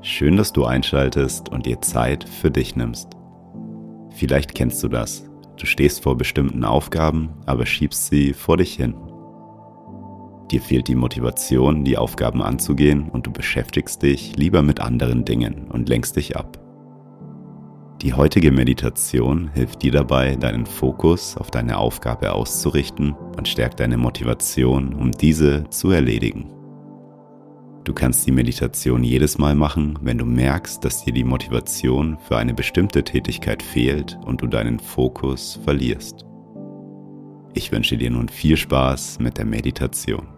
Schön, dass du einschaltest und dir Zeit für dich nimmst. Vielleicht kennst du das. Du stehst vor bestimmten Aufgaben, aber schiebst sie vor dich hin. Dir fehlt die Motivation, die Aufgaben anzugehen und du beschäftigst dich lieber mit anderen Dingen und lenkst dich ab. Die heutige Meditation hilft dir dabei, deinen Fokus auf deine Aufgabe auszurichten und stärkt deine Motivation, um diese zu erledigen. Du kannst die Meditation jedes Mal machen, wenn du merkst, dass dir die Motivation für eine bestimmte Tätigkeit fehlt und du deinen Fokus verlierst. Ich wünsche dir nun viel Spaß mit der Meditation.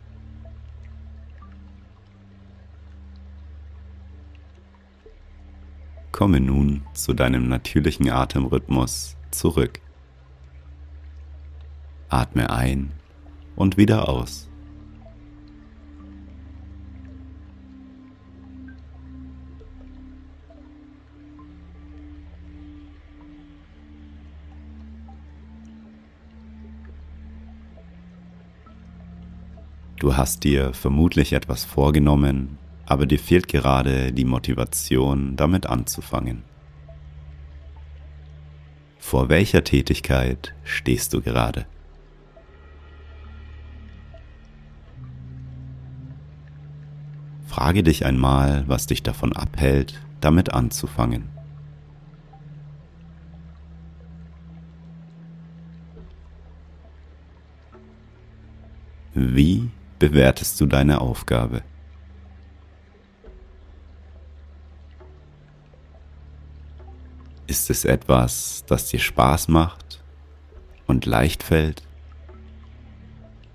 Komme nun zu deinem natürlichen Atemrhythmus zurück. Atme ein und wieder aus. Du hast dir vermutlich etwas vorgenommen aber dir fehlt gerade die Motivation, damit anzufangen. Vor welcher Tätigkeit stehst du gerade? Frage dich einmal, was dich davon abhält, damit anzufangen. Wie bewertest du deine Aufgabe? Ist es etwas, das dir Spaß macht und leicht fällt?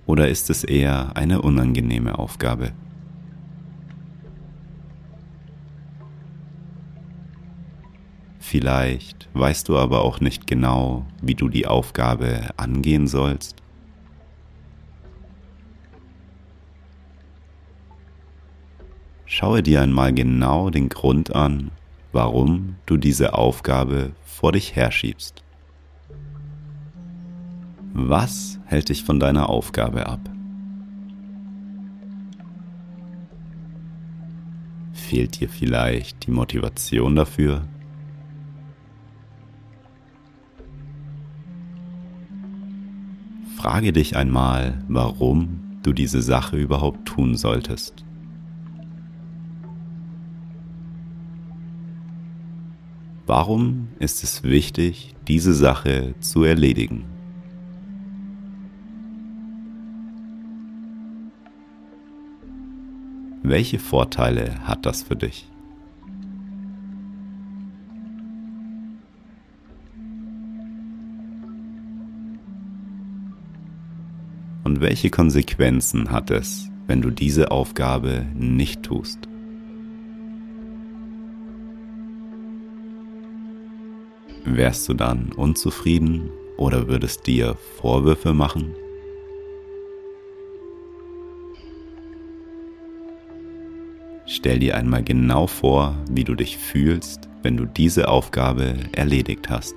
Oder ist es eher eine unangenehme Aufgabe? Vielleicht weißt du aber auch nicht genau, wie du die Aufgabe angehen sollst. Schaue dir einmal genau den Grund an, warum du diese Aufgabe vor dich herschiebst. Was hält dich von deiner Aufgabe ab? Fehlt dir vielleicht die Motivation dafür? Frage dich einmal, warum du diese Sache überhaupt tun solltest. Warum ist es wichtig, diese Sache zu erledigen? Welche Vorteile hat das für dich? Und welche Konsequenzen hat es, wenn du diese Aufgabe nicht tust? Wärst du dann unzufrieden oder würdest dir Vorwürfe machen? Stell dir einmal genau vor, wie du dich fühlst, wenn du diese Aufgabe erledigt hast.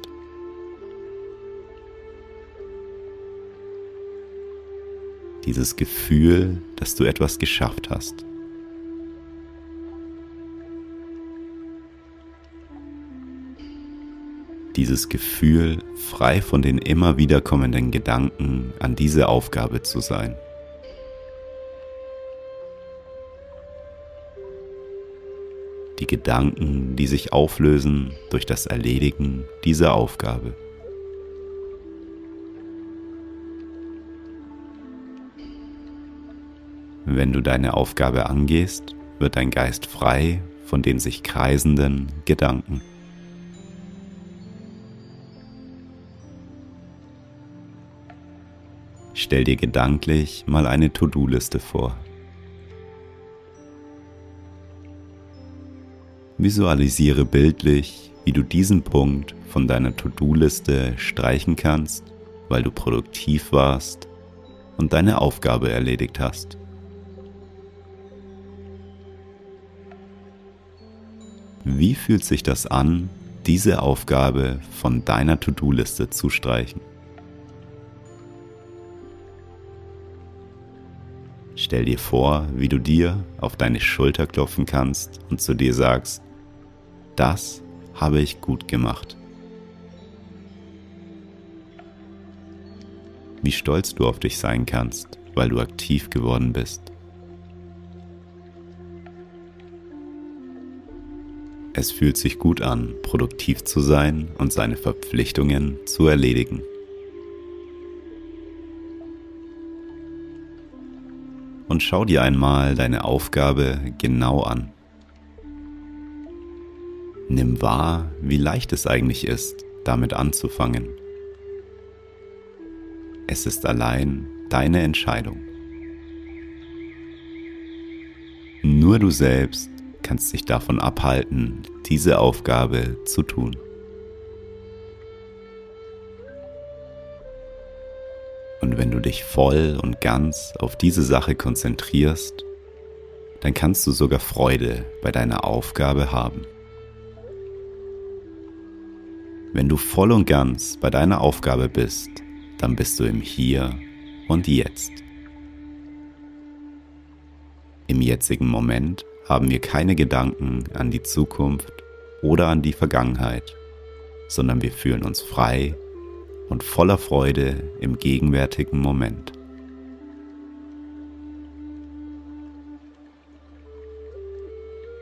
Dieses Gefühl, dass du etwas geschafft hast. Dieses Gefühl, frei von den immer wiederkommenden Gedanken an diese Aufgabe zu sein. die Gedanken, die sich auflösen durch das Erledigen dieser Aufgabe. Wenn du deine Aufgabe angehst, wird dein Geist frei von den sich kreisenden Gedanken. Stell dir gedanklich mal eine To-Do-Liste vor. Visualisiere bildlich, wie du diesen Punkt von deiner To-Do-Liste streichen kannst, weil du produktiv warst und deine Aufgabe erledigt hast. Wie fühlt sich das an, diese Aufgabe von deiner To-Do-Liste zu streichen? Stell dir vor, wie du dir auf deine Schulter klopfen kannst und zu dir sagst, das habe ich gut gemacht. Wie stolz du auf dich sein kannst, weil du aktiv geworden bist. Es fühlt sich gut an, produktiv zu sein und seine Verpflichtungen zu erledigen. Und schau dir einmal deine Aufgabe genau an. Nimm wahr, wie leicht es eigentlich ist, damit anzufangen. Es ist allein deine Entscheidung. Nur du selbst kannst dich davon abhalten, diese Aufgabe zu tun. Dich voll und ganz auf diese Sache konzentrierst, dann kannst du sogar Freude bei deiner Aufgabe haben. Wenn du voll und ganz bei deiner Aufgabe bist, dann bist du im Hier und Jetzt. Im jetzigen Moment haben wir keine Gedanken an die Zukunft oder an die Vergangenheit, sondern wir fühlen uns frei und voller Freude im gegenwärtigen Moment.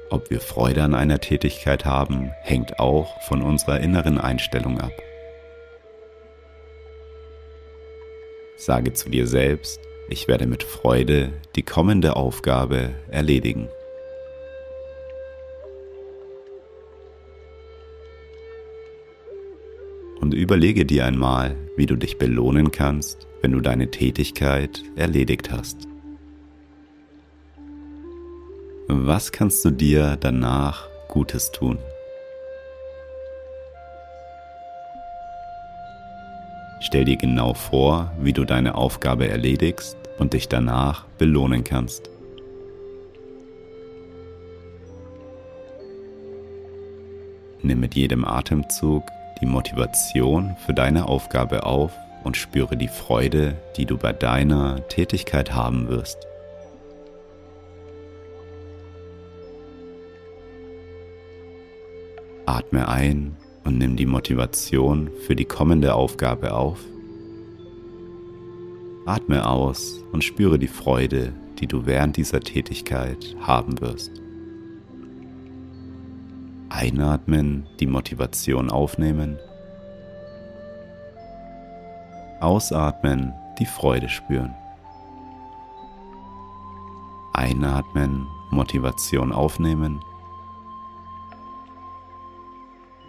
Ob wir Freude an einer Tätigkeit haben, hängt auch von unserer inneren Einstellung ab. Sage zu dir selbst, ich werde mit Freude die kommende Aufgabe erledigen. Und überlege dir einmal, wie du dich belohnen kannst, wenn du deine Tätigkeit erledigt hast. Was kannst du dir danach Gutes tun? Stell dir genau vor, wie du deine Aufgabe erledigst und dich danach belohnen kannst. Nimm mit jedem Atemzug die Motivation für deine Aufgabe auf und spüre die Freude, die du bei deiner Tätigkeit haben wirst. Atme ein und nimm die Motivation für die kommende Aufgabe auf. Atme aus und spüre die Freude, die du während dieser Tätigkeit haben wirst. Einatmen, die Motivation aufnehmen. Ausatmen, die Freude spüren. Einatmen, Motivation aufnehmen.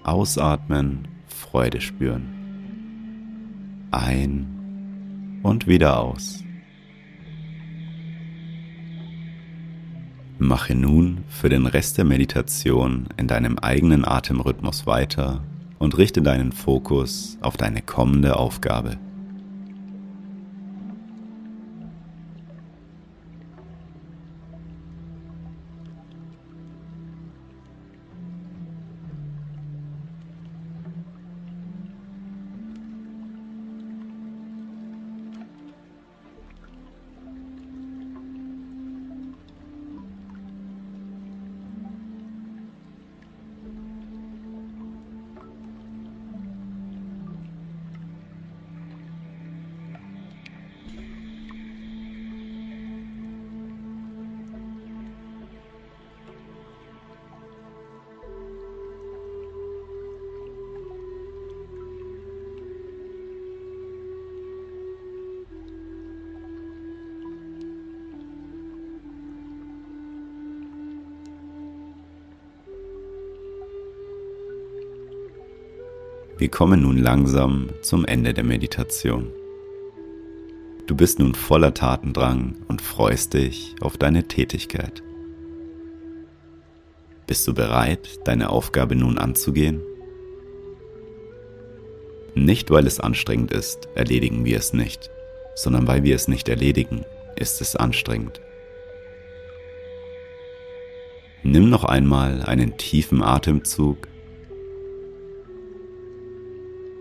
Ausatmen, Freude spüren. Ein und wieder aus. Mache nun für den Rest der Meditation in deinem eigenen Atemrhythmus weiter und richte deinen Fokus auf deine kommende Aufgabe. Wir kommen nun langsam zum Ende der Meditation. Du bist nun voller Tatendrang und freust dich auf deine Tätigkeit. Bist du bereit, deine Aufgabe nun anzugehen? Nicht weil es anstrengend ist, erledigen wir es nicht, sondern weil wir es nicht erledigen, ist es anstrengend. Nimm noch einmal einen tiefen Atemzug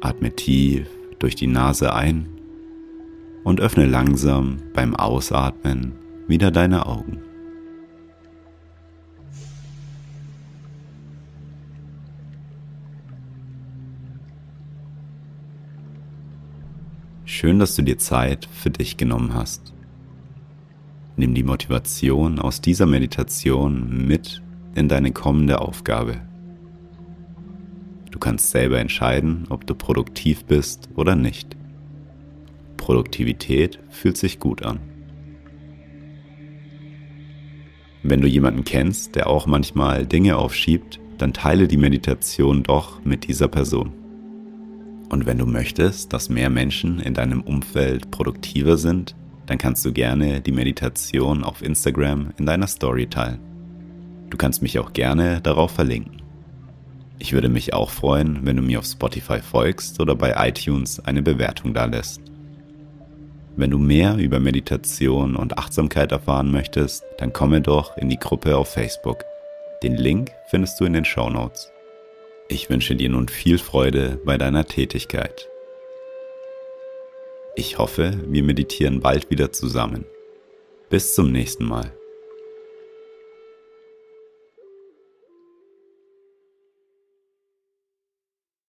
Atme tief durch die Nase ein und öffne langsam beim Ausatmen wieder deine Augen. Schön, dass du dir Zeit für dich genommen hast. Nimm die Motivation aus dieser Meditation mit in deine kommende Aufgabe. Du kannst selber entscheiden, ob du produktiv bist oder nicht. Produktivität fühlt sich gut an. Wenn du jemanden kennst, der auch manchmal Dinge aufschiebt, dann teile die Meditation doch mit dieser Person. Und wenn du möchtest, dass mehr Menschen in deinem Umfeld produktiver sind, dann kannst du gerne die Meditation auf Instagram in deiner Story teilen. Du kannst mich auch gerne darauf verlinken. Ich würde mich auch freuen, wenn du mir auf Spotify folgst oder bei iTunes eine Bewertung da lässt. Wenn du mehr über Meditation und Achtsamkeit erfahren möchtest, dann komme doch in die Gruppe auf Facebook. Den Link findest du in den Show Notes. Ich wünsche dir nun viel Freude bei deiner Tätigkeit. Ich hoffe, wir meditieren bald wieder zusammen. Bis zum nächsten Mal.